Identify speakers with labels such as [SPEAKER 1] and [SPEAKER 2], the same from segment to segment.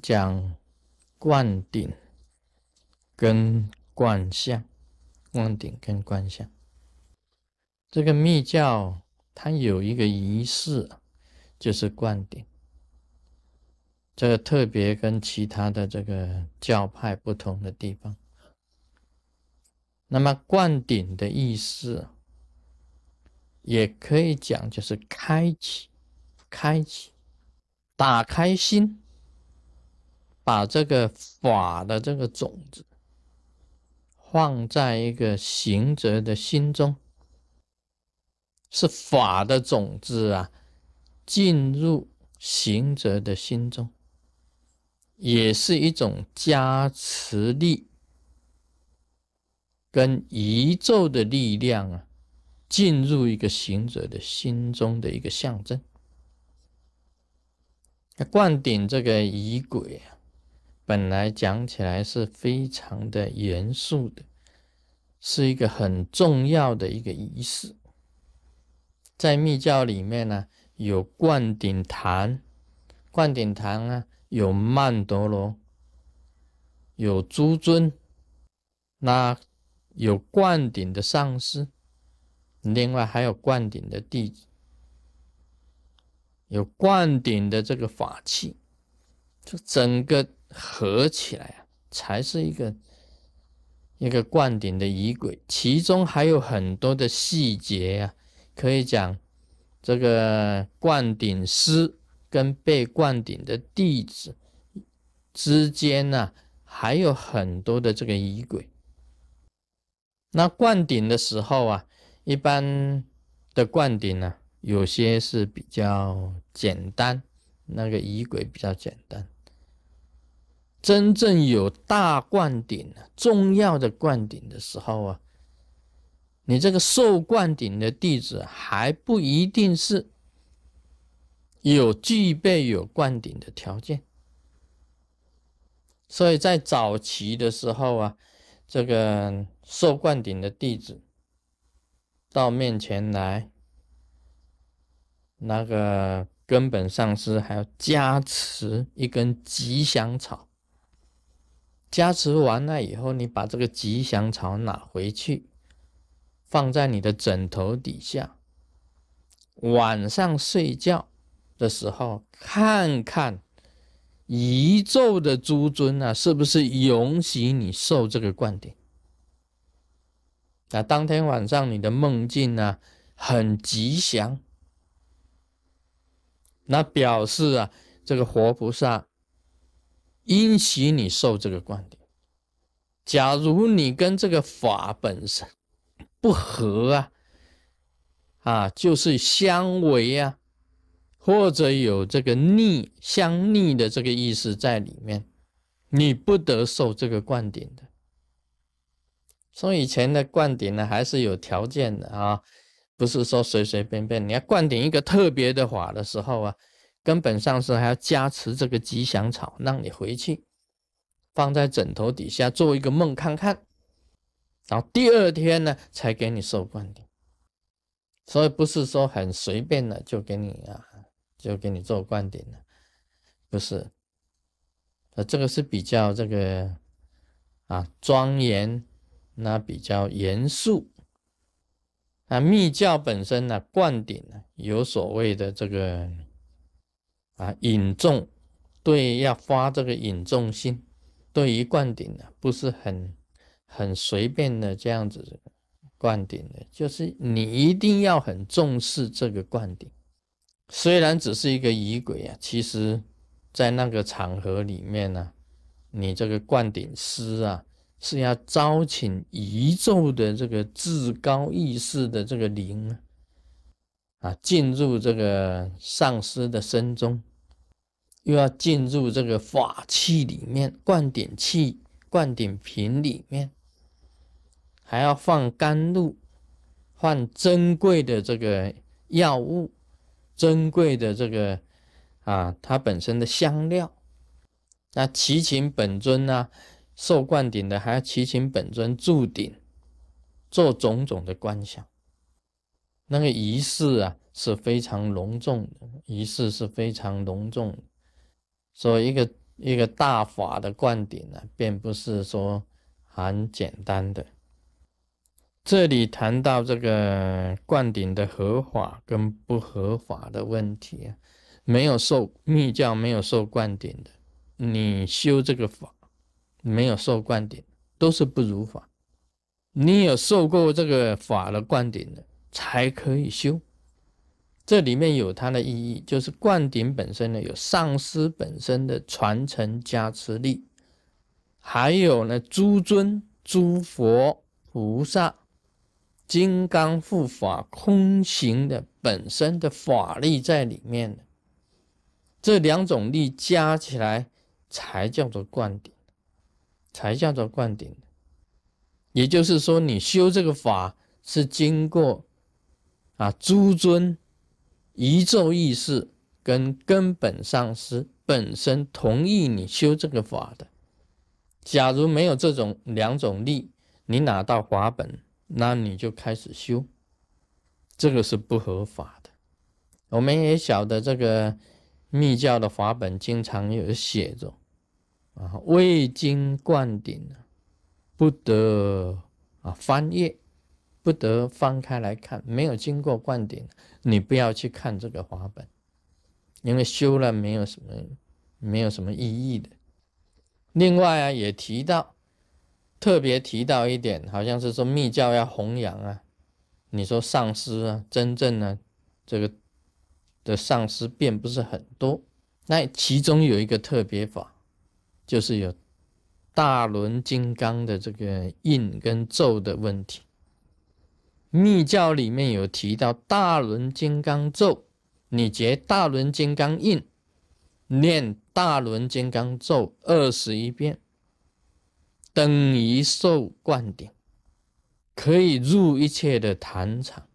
[SPEAKER 1] 讲灌顶跟灌相，灌顶跟灌相，这个密教它有一个仪式，就是灌顶。这个特别跟其他的这个教派不同的地方。那么灌顶的意思，也可以讲就是开启、开启、打开心，把这个法的这个种子放在一个行者的心中，是法的种子啊，进入行者的心中。也是一种加持力，跟宇宙的力量啊，进入一个行者的心中的一个象征。灌顶这个仪轨啊，本来讲起来是非常的严肃的，是一个很重要的一个仪式。在密教里面呢，有灌顶坛，灌顶坛啊。有曼陀罗，有诸尊，那有灌顶的上师，另外还有灌顶的弟子，有灌顶的这个法器，就整个合起来啊，才是一个一个灌顶的仪轨。其中还有很多的细节啊，可以讲这个灌顶师。跟被灌顶的弟子之间呢，还有很多的这个仪轨。那灌顶的时候啊，一般的灌顶呢，有些是比较简单，那个仪轨比较简单。真正有大灌顶、重要的灌顶的时候啊，你这个受灌顶的弟子还不一定是。有具备有灌顶的条件，所以在早期的时候啊，这个受灌顶的弟子到面前来，那个根本上师还要加持一根吉祥草。加持完了以后，你把这个吉祥草拿回去，放在你的枕头底下，晚上睡觉。的时候，看看宇宙的诸尊啊，是不是允许你受这个灌顶？那当天晚上你的梦境呢，很吉祥，那表示啊，这个活菩萨因许你受这个灌顶。假如你跟这个法本身不合啊，啊，就是相违啊。或者有这个逆相逆的这个意思在里面，你不得受这个灌顶的。从以前的灌顶呢，还是有条件的啊，不是说随随便便。你要灌顶一个特别的法的时候啊，根本上是还要加持这个吉祥草，让你回去放在枕头底下做一个梦看看，然后第二天呢才给你受灌顶。所以不是说很随便的就给你啊。就给你做灌顶了，不是？呃，这个是比较这个啊庄严，那比较严肃。啊，密教本身呢，灌顶呢有所谓的这个啊引众，对，要发这个引众心。对于灌顶呢，不是很很随便的这样子灌顶的，就是你一定要很重视这个灌顶。虽然只是一个仪轨啊，其实，在那个场合里面呢，你这个灌顶师啊，是要招请宇宙的这个至高意识的这个灵啊，啊，进入这个上师的身中，又要进入这个法器里面，灌顶器、灌顶瓶里面，还要放甘露，放珍贵的这个药物。珍贵的这个啊，它本身的香料，那齐秦本尊呢，受灌顶的还要齐秦本尊铸顶，做种种的观想，那个仪式啊是非常隆重的，仪式是非常隆重的，所以一个一个大法的灌顶呢，并不是说很简单的。这里谈到这个灌顶的合法跟不合法的问题啊，没有受密教没有受灌顶的，你修这个法没有受灌顶，都是不如法。你有受过这个法的灌顶的，才可以修。这里面有它的意义，就是灌顶本身呢，有上师本身的传承加持力，还有呢，诸尊诸佛菩萨。金刚护法空行的本身的法力在里面这两种力加起来才叫做灌顶，才叫做灌顶。也就是说，你修这个法是经过啊诸尊一咒意识跟根本上师本身同意你修这个法的。假如没有这种两种力，你拿到法本。那你就开始修，这个是不合法的。我们也晓得这个密教的法本经常有写着啊，未经灌顶不得啊翻页，不得翻开来看。没有经过灌顶，你不要去看这个法本，因为修了没有什么，没有什么意义的。另外啊，也提到。特别提到一点，好像是说密教要弘扬啊，你说上师啊，真正呢，这个的上师并不是很多。那其中有一个特别法，就是有大轮金刚的这个印跟咒的问题。密教里面有提到大轮金刚咒，你结大轮金刚印，念大轮金刚咒二十一遍。等于受灌顶，可以入一切的坛场，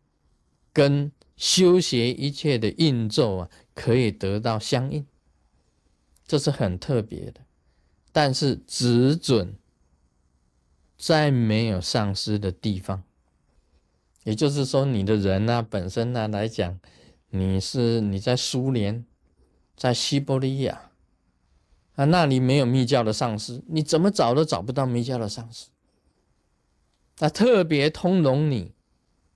[SPEAKER 1] 跟修学一切的印咒啊，可以得到相应，这是很特别的。但是只准在没有上师的地方，也就是说，你的人呢本身呢来讲，你是你在苏联，在西伯利亚。啊，那里没有密教的上师，你怎么找都找不到密教的上师。那特别通融你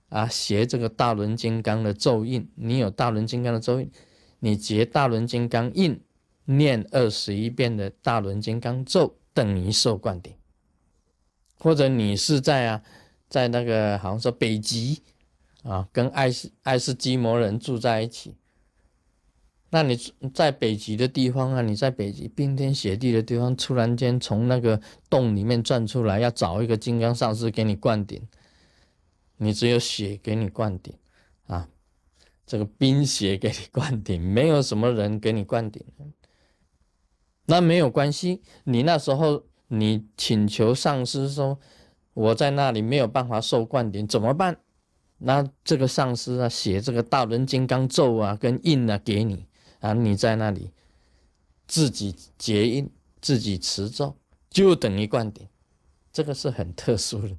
[SPEAKER 1] 啊，学这个大轮金刚的咒印，你有大轮金刚的咒印，你结大轮金刚印，念二十一遍的大轮金刚咒，等于受灌顶。或者你是在啊，在那个好像说北极啊，跟爱斯爱斯基摩人住在一起。那你在北极的地方啊，你在北极冰天雪地的地方，突然间从那个洞里面钻出来，要找一个金刚上师给你灌顶，你只有血给你灌顶啊，这个冰雪给你灌顶，没有什么人给你灌顶，那没有关系，你那时候你请求上师说，我在那里没有办法受灌顶，怎么办？那这个上师啊，写这个大轮金刚咒啊，跟印啊给你。啊，你在那里自己结印、自己持咒，就等于灌顶，这个是很特殊的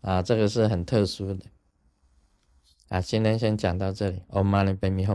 [SPEAKER 1] 啊，这个是很特殊的啊。今天先讲到这里，我马上背米后。